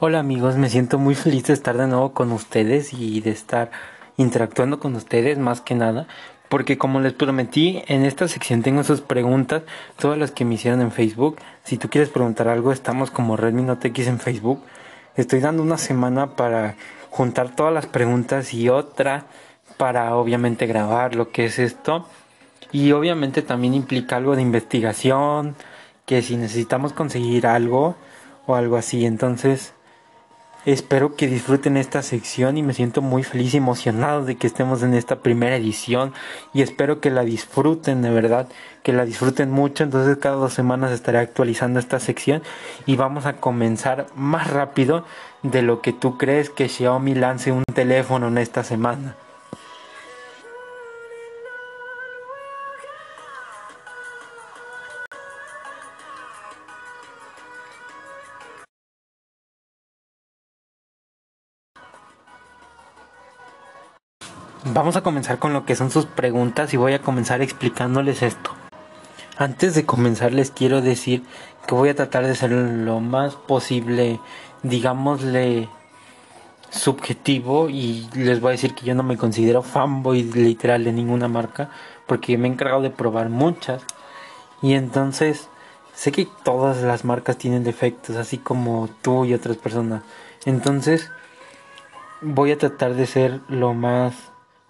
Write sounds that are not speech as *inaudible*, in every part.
Hola amigos, me siento muy feliz de estar de nuevo con ustedes y de estar interactuando con ustedes más que nada, porque como les prometí, en esta sección tengo sus preguntas, todas las que me hicieron en Facebook. Si tú quieres preguntar algo, estamos como Redmi Note X en Facebook. Estoy dando una semana para juntar todas las preguntas y otra para obviamente grabar lo que es esto. Y obviamente también implica algo de investigación, que si necesitamos conseguir algo o algo así, entonces Espero que disfruten esta sección y me siento muy feliz y emocionado de que estemos en esta primera edición y espero que la disfruten de verdad, que la disfruten mucho. Entonces cada dos semanas estaré actualizando esta sección y vamos a comenzar más rápido de lo que tú crees que Xiaomi lance un teléfono en esta semana. Vamos a comenzar con lo que son sus preguntas y voy a comenzar explicándoles esto. Antes de comenzar les quiero decir que voy a tratar de ser lo más posible, digámosle, subjetivo y les voy a decir que yo no me considero fanboy literal de ninguna marca porque me he encargado de probar muchas y entonces sé que todas las marcas tienen defectos así como tú y otras personas entonces voy a tratar de ser lo más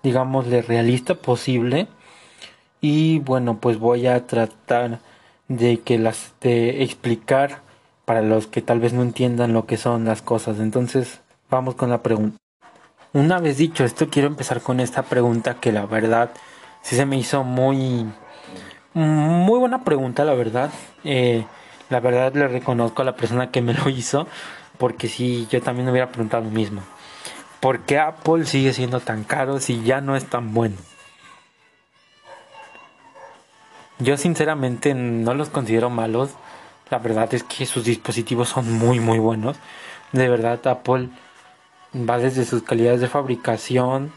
digámosle, realista posible. Y bueno, pues voy a tratar de que las de explicar para los que tal vez no entiendan lo que son las cosas. Entonces, vamos con la pregunta. Una vez dicho esto, quiero empezar con esta pregunta que la verdad sí se me hizo muy muy buena pregunta, la verdad. Eh, la verdad le reconozco a la persona que me lo hizo, porque si yo también hubiera preguntado lo mismo. ¿Por qué Apple sigue siendo tan caro si ya no es tan bueno? Yo sinceramente no los considero malos. La verdad es que sus dispositivos son muy muy buenos. De verdad Apple va desde sus calidades de fabricación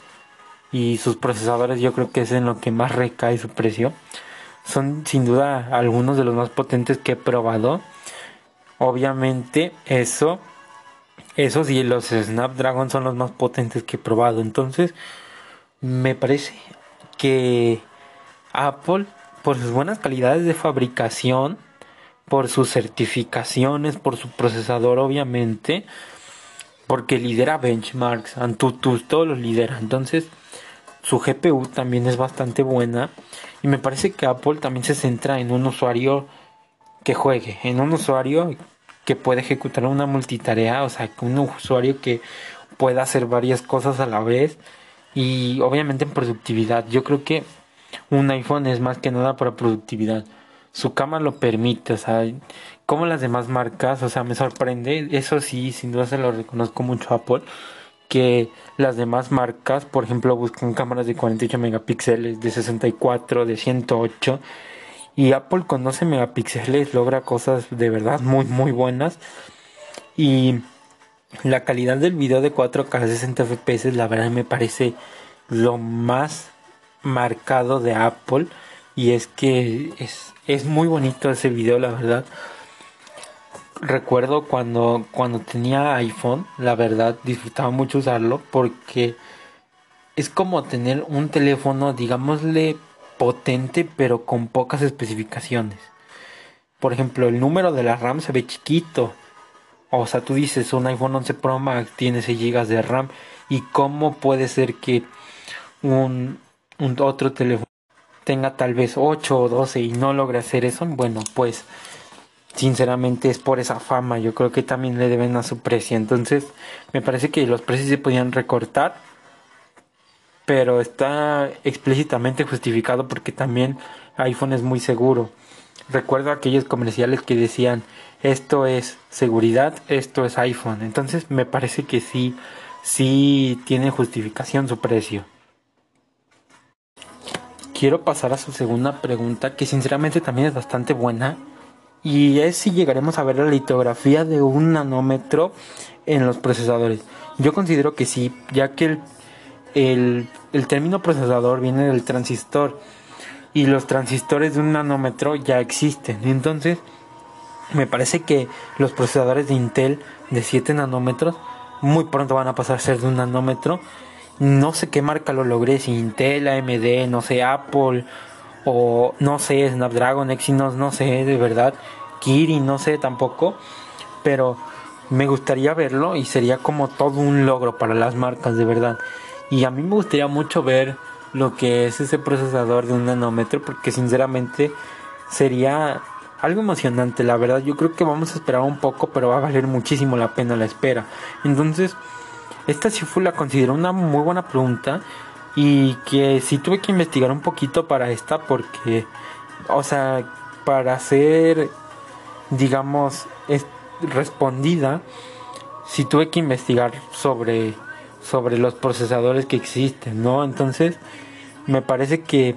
y sus procesadores yo creo que es en lo que más recae su precio. Son sin duda algunos de los más potentes que he probado. Obviamente eso esos y los Snapdragon son los más potentes que he probado. Entonces, me parece que Apple, por sus buenas calidades de fabricación, por sus certificaciones, por su procesador, obviamente, porque lidera benchmarks, Antutu, todos los lidera. Entonces, su GPU también es bastante buena. Y me parece que Apple también se centra en un usuario que juegue, en un usuario que puede ejecutar una multitarea, o sea, un usuario que pueda hacer varias cosas a la vez y obviamente en productividad. Yo creo que un iPhone es más que nada para productividad. Su cama lo permite, o sea, como las demás marcas, o sea, me sorprende, eso sí, sin duda se lo reconozco mucho a Apple, que las demás marcas, por ejemplo, buscan cámaras de 48 megapíxeles, de 64, de 108 y Apple con 12 megapíxeles logra cosas de verdad muy muy buenas. Y la calidad del video de 4K 60 FPS la verdad me parece lo más marcado de Apple. Y es que es, es muy bonito ese video la verdad. Recuerdo cuando, cuando tenía iPhone, la verdad disfrutaba mucho usarlo porque es como tener un teléfono, digámosle, potente pero con pocas especificaciones. Por ejemplo, el número de la RAM se ve chiquito. O sea, tú dices un iPhone 11 Pro Max tiene 6 GB de RAM. ¿Y cómo puede ser que un, un otro teléfono tenga tal vez 8 o 12 y no logre hacer eso? Bueno, pues sinceramente es por esa fama. Yo creo que también le deben a su precio. Entonces, me parece que los precios se podían recortar pero está explícitamente justificado porque también iPhone es muy seguro. Recuerdo aquellos comerciales que decían esto es seguridad, esto es iPhone. Entonces me parece que sí, sí tiene justificación su precio. Quiero pasar a su segunda pregunta que sinceramente también es bastante buena y es si llegaremos a ver la litografía de un nanómetro en los procesadores. Yo considero que sí, ya que el el, término procesador viene del transistor y los transistores de un nanómetro ya existen. Entonces, Me parece que los procesadores de Intel de 7 nanómetros muy pronto van a pasar a ser de un nanómetro. No sé qué marca lo logré, si Intel, AMD, no sé, Apple o no sé, Snapdragon, Exynos, no sé, de verdad, Kirin, no sé tampoco, pero me gustaría verlo y sería como todo un logro para las marcas, de verdad. Y a mí me gustaría mucho ver lo que es ese procesador de un nanómetro, porque sinceramente sería algo emocionante, la verdad. Yo creo que vamos a esperar un poco, pero va a valer muchísimo la pena la espera. Entonces, esta sí fue la considero una muy buena pregunta y que sí tuve que investigar un poquito para esta porque, o sea, para ser, digamos, respondida, sí tuve que investigar sobre sobre los procesadores que existen, ¿no? Entonces, me parece que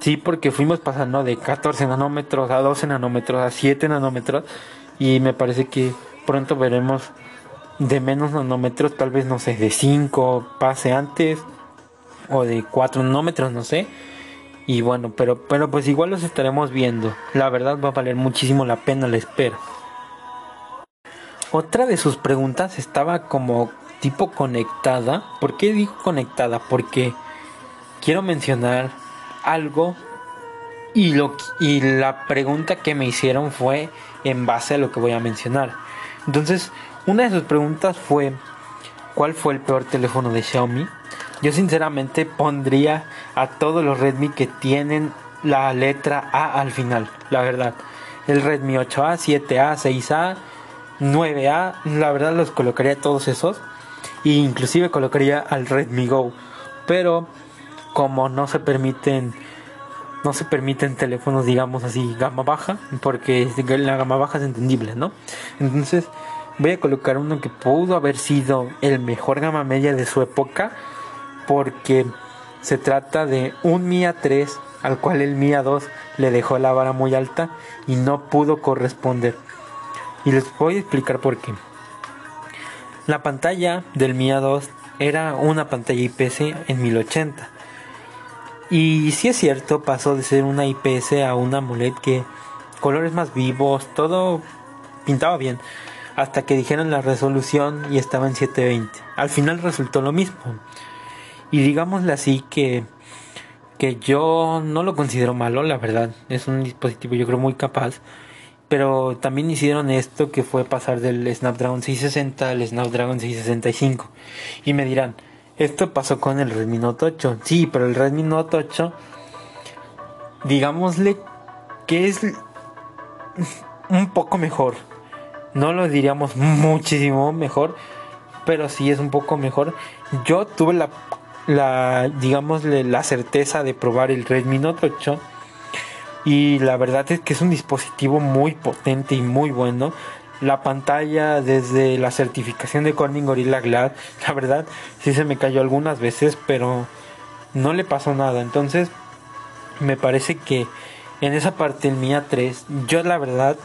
Sí, porque fuimos pasando de 14 nanómetros a 12 nanómetros a 7 nanómetros y me parece que pronto veremos de menos nanómetros, tal vez no sé, de 5 pase antes o de 4 nanómetros, no sé. Y bueno, pero, pero pues igual los estaremos viendo. La verdad va a valer muchísimo la pena la espera. Otra de sus preguntas estaba como tipo conectada. ¿Por qué digo conectada? Porque quiero mencionar algo y, lo, y la pregunta que me hicieron fue en base a lo que voy a mencionar. Entonces, una de sus preguntas fue, ¿cuál fue el peor teléfono de Xiaomi? Yo sinceramente pondría a todos los Redmi que tienen la letra A al final, la verdad. El Redmi 8A, 7A, 6A, 9A, la verdad los colocaría todos esos. E inclusive colocaría al Redmi Go. Pero como no se permiten no se permiten teléfonos digamos así gama baja porque la gama baja es entendible no entonces voy a colocar uno que pudo haber sido el mejor gama media de su época porque se trata de un Mia 3 al cual el Mia 2 le dejó la vara muy alta y no pudo corresponder. Y les voy a explicar por qué la pantalla del Mia 2 era una pantalla IPS en 1080 y si es cierto, pasó de ser una IPS a una AMOLED que colores más vivos, todo pintaba bien. Hasta que dijeron la resolución y estaba en 720. Al final resultó lo mismo. Y digámosle así que, que yo no lo considero malo, la verdad. Es un dispositivo yo creo muy capaz. Pero también hicieron esto que fue pasar del Snapdragon 660 al Snapdragon 665. Y me dirán, esto pasó con el Redmi Note 8. Sí, pero el Redmi Note 8, digámosle que es un poco mejor. No lo diríamos muchísimo mejor, pero sí es un poco mejor. Yo tuve la, digámosle, la certeza de probar el Redmi Note 8. Y la verdad es que es un dispositivo muy potente y muy bueno la pantalla desde la certificación de Corning Gorilla Glass. *laughs* La verdad, sí se me cayó algunas veces, pero no le pasó nada. Entonces, me parece que en esa parte el Mia 3, yo la verdad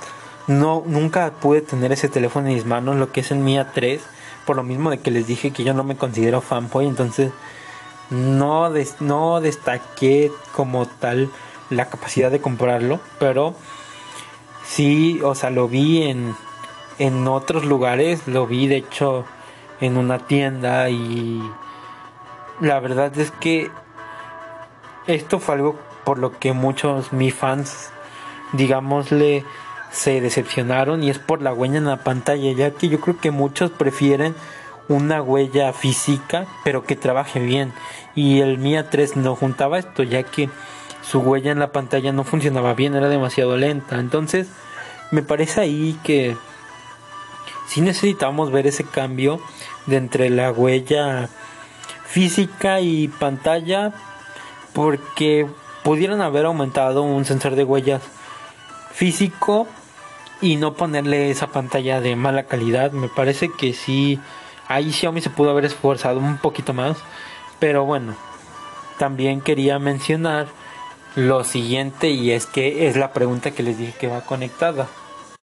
no nunca pude tener ese teléfono en mis manos, lo que es el Mia 3, por lo mismo de que les dije que yo no me considero fanboy, entonces no no destaqué como tal la capacidad de comprarlo, pero sí, o sea, lo vi en en otros lugares, lo vi de hecho en una tienda y la verdad es que esto fue algo por lo que muchos mi fans, digámosle, se decepcionaron y es por la huella en la pantalla, ya que yo creo que muchos prefieren una huella física, pero que trabaje bien. Y el Mia 3 no juntaba esto, ya que su huella en la pantalla no funcionaba bien, era demasiado lenta. Entonces, me parece ahí que si necesitamos ver ese cambio de entre la huella física y pantalla porque pudieran haber aumentado un sensor de huellas físico y no ponerle esa pantalla de mala calidad. Me parece que sí, ahí Xiaomi se pudo haber esforzado un poquito más. Pero bueno, también quería mencionar lo siguiente y es que es la pregunta que les dije que va conectada.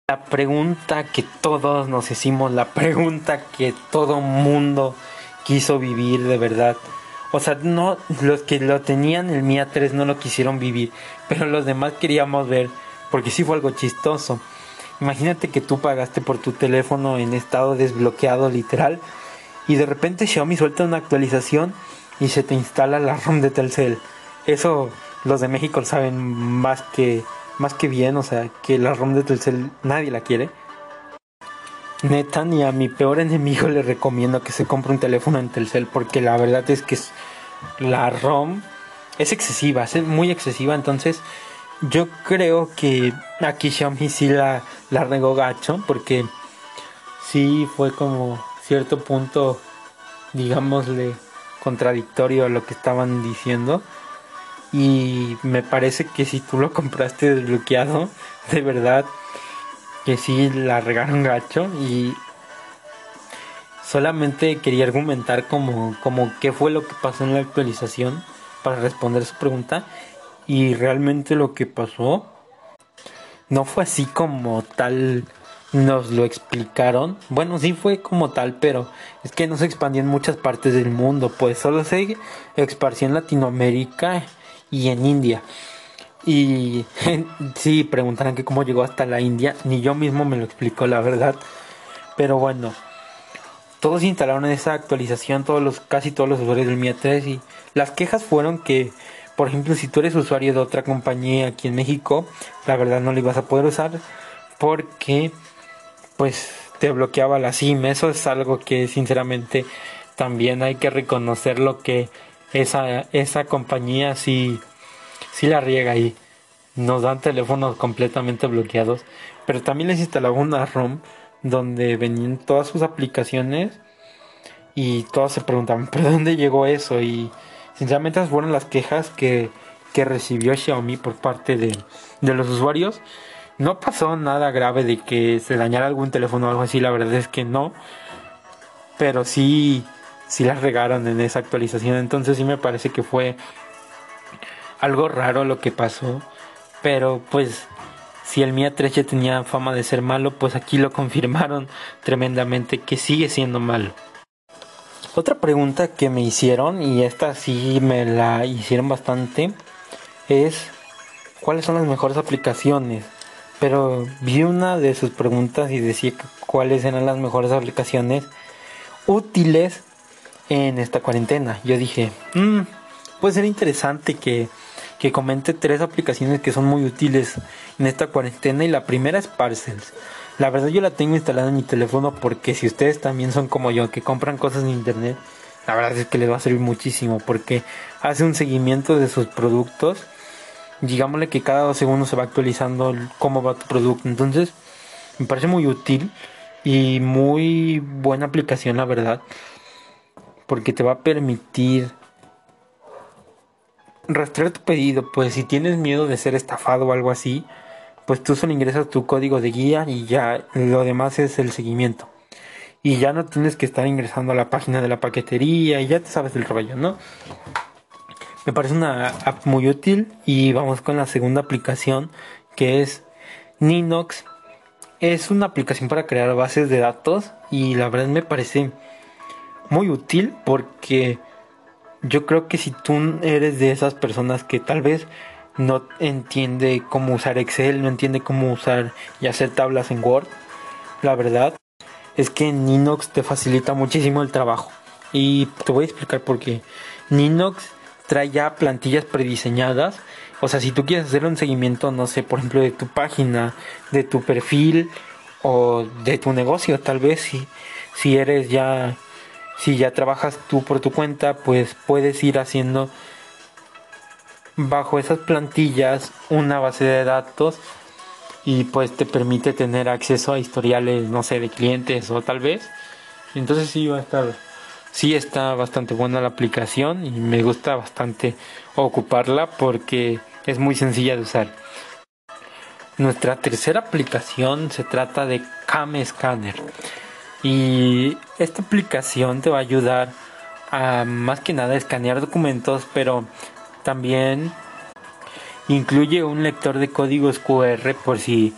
La pregunta que todos nos hicimos, la pregunta que todo mundo quiso vivir de verdad. O sea, no los que lo tenían el Mia 3 no lo quisieron vivir, pero los demás queríamos ver porque sí fue algo chistoso. Imagínate que tú pagaste por tu teléfono en estado desbloqueado literal y de repente Xiaomi suelta una actualización y se te instala la ROM de Telcel. Eso los de México saben más que más que bien, o sea, que la ROM de Telcel nadie la quiere. Neta, ni a mi peor enemigo le recomiendo que se compre un teléfono en Telcel porque la verdad es que la ROM es excesiva, es muy excesiva, entonces yo creo que aquí Xiaomi sí la, la regó gacho porque sí fue como cierto punto, digámosle, contradictorio a lo que estaban diciendo. Y me parece que si tú lo compraste desbloqueado, de verdad que sí la regaron gacho y solamente quería argumentar como, como qué fue lo que pasó en la actualización para responder su pregunta y realmente lo que pasó no fue así como tal nos lo explicaron. Bueno, sí fue como tal, pero es que no se expandió en muchas partes del mundo, pues solo se esparció en Latinoamérica y en India. Y *laughs* sí, preguntarán que cómo llegó hasta la India, ni yo mismo me lo explico, la verdad. Pero bueno, todos instalaron esa actualización, todos los, casi todos los usuarios del Mi 3 y las quejas fueron que, por ejemplo, si tú eres usuario de otra compañía aquí en México, la verdad no lo ibas a poder usar porque pues te bloqueaba la SIM. Eso es algo que sinceramente también hay que reconocer lo que esa, esa compañía sí, sí la riega ahí. Nos dan teléfonos completamente bloqueados. Pero también les instalaba una ROM donde venían todas sus aplicaciones y todos se preguntaban, *laughs* ¿pero dónde llegó eso? Y sinceramente esas fueron las quejas que, que recibió Xiaomi por parte de, de los usuarios. No pasó nada grave de que se dañara algún teléfono o algo así, la verdad es que no. Pero sí, sí las regaron en esa actualización. Entonces sí me parece que fue algo raro lo que pasó. Pero pues si el Mia 3 ya tenía fama de ser malo, pues aquí lo *laughs* confirmaron tremendamente que sigue siendo malo. Otra pregunta que me hicieron, y esta sí me la hicieron bastante, es ¿cuáles son las mejores aplicaciones? pero vi una de sus preguntas y decía cuáles eran las mejores aplicaciones útiles en esta cuarentena. Yo dije, mmm, puede ser interesante que, que comente tres aplicaciones que son muy útiles en esta cuarentena y la primera es Parcels. La verdad yo la tengo instalada en mi teléfono porque si ustedes también son como yo que compran cosas en internet, la verdad es que les va a servir muchísimo porque hace un seguimiento de sus productos digámosle que cada dos segundos se va actualizando cómo va tu producto. Entonces, me parece muy útil y muy buena aplicación, la verdad. Porque te va a permitir rastrear tu pedido. Pues si tienes miedo de ser estafado o algo así, pues tú solo ingresas tu código de guía y ya lo demás es el seguimiento. Y ya no tienes que estar ingresando a la página de la paquetería y ya te sabes el rollo, ¿no? Me parece una app muy útil y vamos con la segunda aplicación que es Ninox. Es una aplicación para crear bases de datos y la verdad me parece muy útil porque yo creo que si tú eres de esas personas que tal vez no entiende cómo usar Excel, no entiende cómo usar y hacer tablas en Word, la verdad es que Ninox te facilita muchísimo el trabajo. Y te voy a explicar por qué. Ninox trae ya plantillas prediseñadas. O sea, si tú quieres hacer un seguimiento, no sé, por ejemplo, de tu página, de tu perfil o de tu negocio, tal vez si, si eres ya, si ya trabajas tú por tu cuenta, pues puedes ir haciendo bajo esas plantillas una base de datos y pues te permite tener acceso a historiales, no sé, de clientes o tal vez. Entonces sí va a estar sí está bastante buena la aplicación y me gusta bastante ocuparla porque es muy sencilla de usar. Nuestra tercera aplicación se trata de Cam Scanner y esta aplicación te va a ayudar a más que nada escanear documentos pero también incluye un lector de códigos QR por si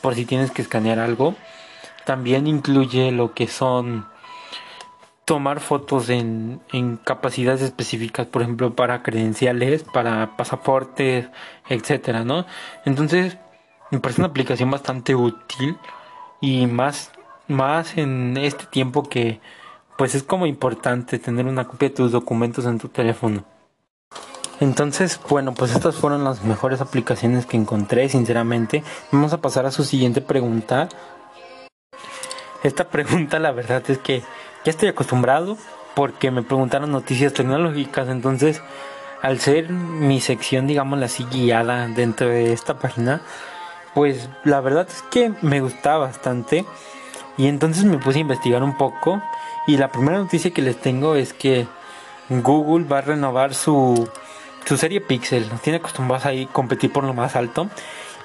por si tienes que escanear algo también incluye lo que son tomar fotos en, en capacidades específicas, por ejemplo, para credenciales, para pasaportes, etcétera, ¿no? Entonces, Me parece una aplicación bastante útil y más, más en este tiempo que pues es como importante tener una copia de tus documentos en tu teléfono. Entonces, bueno, pues estas fueron las mejores aplicaciones que encontré, sinceramente. Vamos a pasar a su siguiente pregunta. Esta pregunta, la verdad es que ya estoy acostumbrado porque me preguntaron noticias tecnológicas, entonces al ser mi sección, digamos, así guiada dentro de esta página, pues la verdad es que me gustaba bastante y entonces me puse a investigar un poco y la primera noticia que les tengo es que Google va a renovar su su serie Pixel. Nos tiene acostumbrados a competir por lo más alto.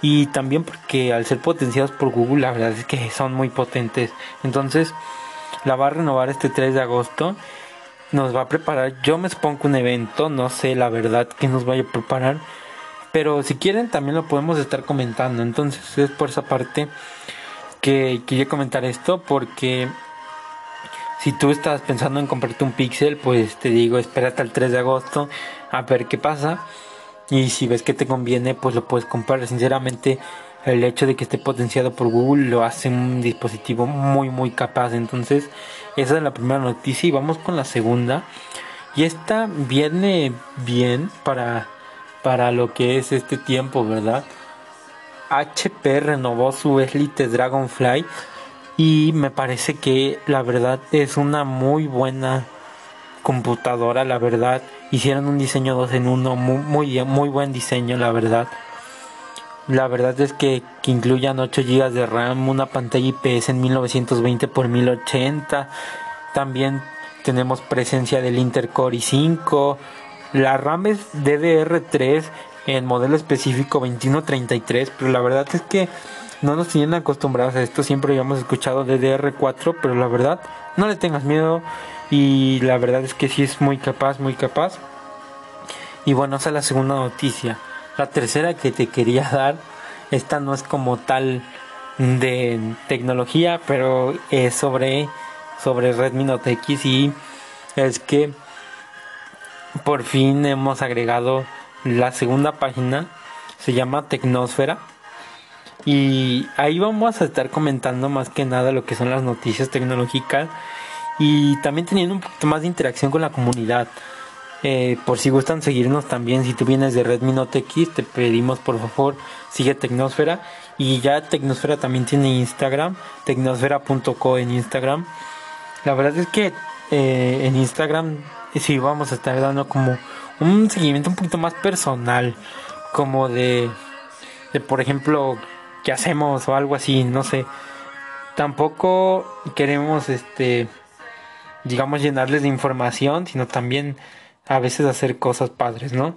Y también porque al ser potenciados por Google la verdad es que son muy potentes. Entonces la va a renovar este 3 de agosto. Nos va a preparar yo me supongo un evento no sé la verdad que nos vaya a preparar. Pero si quieren también lo podemos estar comentando. Entonces es por esa parte que quería comentar esto porque si tú estás pensando en comprarte un Pixel, pues te digo, espera hasta el 3 de agosto a ver qué pasa. Y si ves que te conviene, pues lo puedes comprar. Sinceramente, el hecho de que esté potenciado por Google lo hace un dispositivo muy, muy capaz. Entonces, esa es la primera noticia. Y vamos con la segunda. Y esta viene bien para, para lo que es este tiempo, ¿verdad? HP renovó su Elite Dragonfly y me parece que la verdad es una muy buena computadora, la verdad. Hicieron un diseño 2 en 1, muy, muy, buen diseño, la verdad. La verdad es que, que incluyan 8 GB de RAM, una pantalla IPS en 1920 x 1080. También tenemos presencia del Intel Core i5. La RAM es DDR3 en modelo específico 2133, pero la verdad es que no nos tienen acostumbrados a esto, siempre habíamos escuchado DDR4, pero la verdad, no le tengas miedo y la verdad es que sí es muy capaz, muy capaz. Y bueno, esa es la segunda noticia. La tercera que te quería *laughs* dar, esta no es como tal de tecnología, pero es sobre, sobre Redmi Note X y es que por fin hemos agregado la segunda página, se llama Tecnosfera y ahí vamos a estar comentando más que nada lo que son las noticias tecnológicas y también teniendo un poquito más de interacción con la comunidad. Eh, por si gustan seguirnos también, si tú vienes de Redmi Note X, te pedimos por favor sigue Tecnosfera. Y ya Tecnosfera también tiene Instagram, tecnosfera.co en Instagram. La verdad es que eh, en Instagram sí vamos a estar dando como un seguimiento un poquito más personal, como de, de por ejemplo, qué hacemos o algo así, no sé. Tampoco queremos, este, digamos, llenarles de información, sino también a veces hacer cosas padres, ¿no?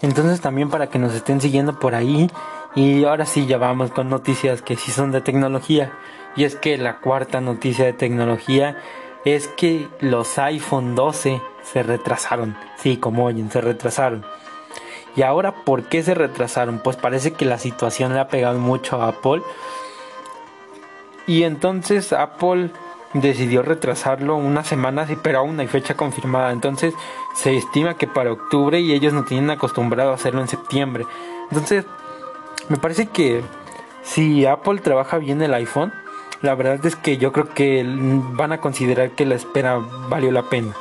Entonces también para que nos estén siguiendo por ahí. Y ahora sí, ya vamos con noticias que sí son de tecnología. Y es que la cuarta noticia de tecnología es que los iPhone 12 se retrasaron. Sí, como oyen, se retrasaron. Y ahora, ¿por qué se retrasaron? Pues parece que la situación le ha pegado mucho a Apple. Y entonces Apple decidió retrasarlo unas semanas, pero aún no hay fecha confirmada. Entonces se estima que para octubre y ellos no tienen acostumbrado a hacerlo en septiembre. Entonces, me parece que si Apple trabaja bien el iPhone, la verdad es que yo creo que van a considerar que la espera valió la pena.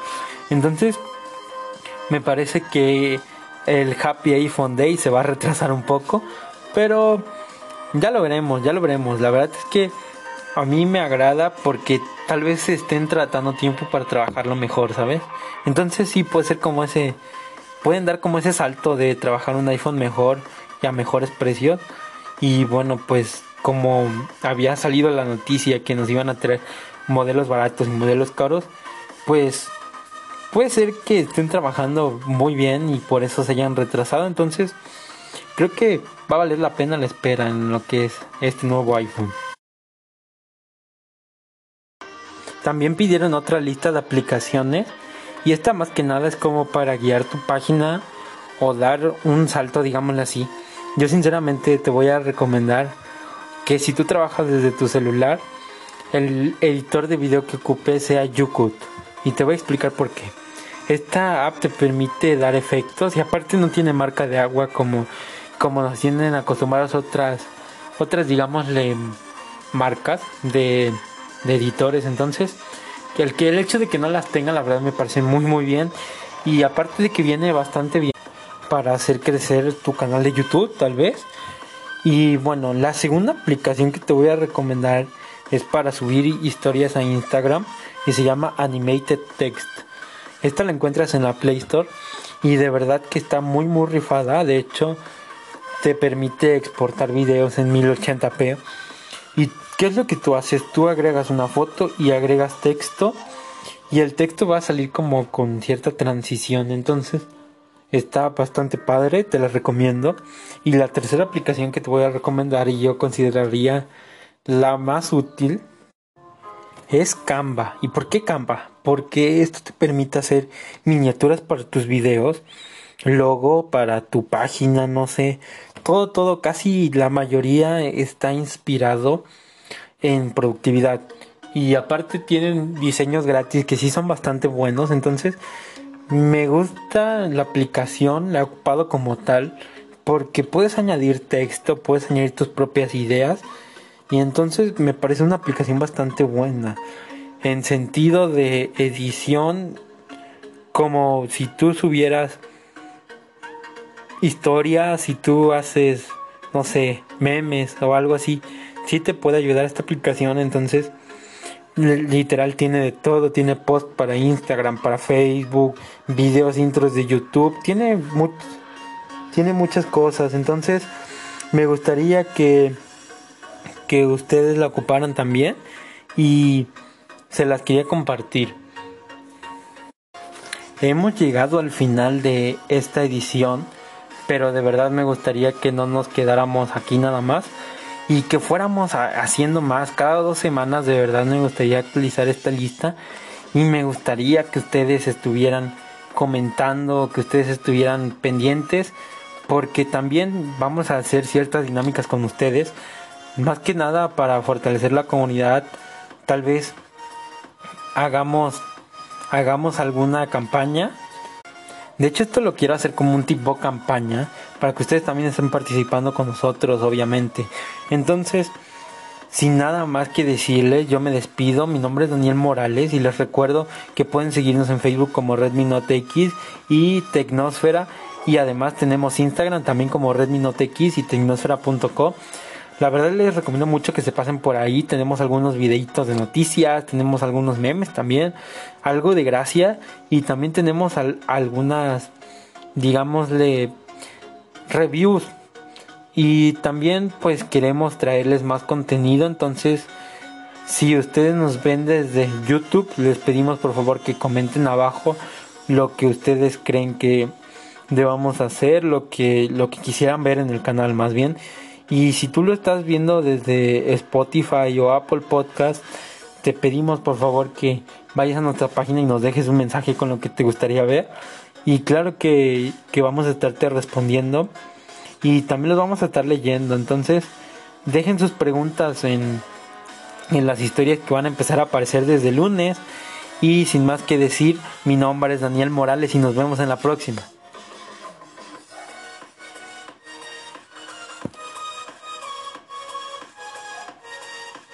Entonces, me parece que el Happy iPhone Day se va a retrasar un poco, pero ya lo veremos, ya lo veremos. La verdad es que a mí me agrada porque tal vez estén tratando tiempo para trabajarlo mejor, ¿sabes? Entonces sí puede ser como ese, pueden dar como ese salto de trabajar un iPhone mejor y a mejores precios. Y bueno, pues como había salido la noticia que nos iban a traer modelos baratos y modelos caros, pues puede ser que estén trabajando muy bien y por eso se hayan retrasado. Entonces, creo que va a valer la pena la espera en lo que es este nuevo iPhone. También pidieron otra lista de aplicaciones y esta más que nada es como para guiar tu página o dar un salto, digámoslo así. Yo sinceramente te voy a recomendar que si tú trabajas desde tu celular, el editor de video que ocupe sea YouCut. Y te voy a explicar por qué. Esta app te permite dar efectos y aparte no tiene marca de agua como, como nos tienen acostumbradas otras otras digámosle marcas de, de editores. Entonces, el, que el hecho de que no las tenga, la verdad me parece muy muy bien. Y aparte de que viene bastante bien para hacer crecer tu canal de YouTube, tal vez. Y bueno, la segunda aplicación que te voy a recomendar es para subir historias a Instagram y se llama Animated Text. Esta la encuentras en la Play Store y de verdad que está muy muy rifada. De hecho, te permite exportar videos en 1080p. ¿Y qué es lo que tú haces? Tú agregas una foto y agregas texto y el texto va a salir como con cierta transición. Entonces, está bastante padre, te la recomiendo. Y la tercera aplicación que te voy a recomendar y yo consideraría la más útil es Canva. ¿Y por qué Canva? Porque esto te permite hacer miniaturas para tus videos, logo para tu página, no sé, todo, todo, casi la mayoría está inspirado en productividad. Y aparte tienen diseños gratis que sí son bastante buenos, entonces me gusta la aplicación, la he ocupado como tal, porque puedes añadir texto, puedes añadir tus propias ideas y entonces me parece una aplicación bastante buena. En sentido de edición, como si tú subieras historias, si tú haces, no sé, memes o algo así, sí te puede ayudar esta aplicación. Entonces, literal tiene de todo, tiene post para Instagram, para Facebook, videos, intros de YouTube, tiene, tiene muchas cosas. Entonces, me gustaría que que ustedes la ocuparan también y se las quería compartir. Hemos llegado al final de esta edición, pero de verdad me gustaría que no nos quedáramos aquí nada más y que fuéramos haciendo más. Cada dos semanas de verdad me gustaría actualizar esta lista y me gustaría que ustedes estuvieran comentando, que ustedes estuvieran pendientes, porque también vamos a hacer ciertas dinámicas con ustedes más que nada para fortalecer la comunidad, tal vez hagamos hagamos alguna campaña. De hecho, esto lo quiero hacer como un tipo campaña para que ustedes también estén participando con nosotros, obviamente. Entonces, sin nada más que decirles, yo me despido. Mi nombre es Daniel Morales y les recuerdo que pueden seguirnos en Facebook como Redmi Note X y Tecnosfera. Y además tenemos Instagram también como Redmi Note X y tecnosfera.co. La verdad les recomiendo mucho que se pasen por ahí. Tenemos algunos videitos de noticias, tenemos algunos memes también, algo de gracia y también tenemos algunas, digámosle, reviews. Y también pues queremos traerles más contenido. Entonces, si ustedes nos ven desde YouTube, les pedimos por favor que comenten abajo lo que ustedes creen que debamos hacer, lo que, lo que quisieran ver en el canal más bien. Y si tú lo estás viendo desde Spotify o Apple Podcast, te pedimos por favor que vayas a nuestra página y nos dejes un mensaje con lo que te gustaría ver. Y claro que, que vamos a estarte respondiendo. Y también los vamos a estar leyendo. Entonces, dejen sus preguntas en, en las historias que van a empezar a aparecer desde el lunes. Y sin más que decir, mi nombre es Daniel Morales y nos vemos en la próxima.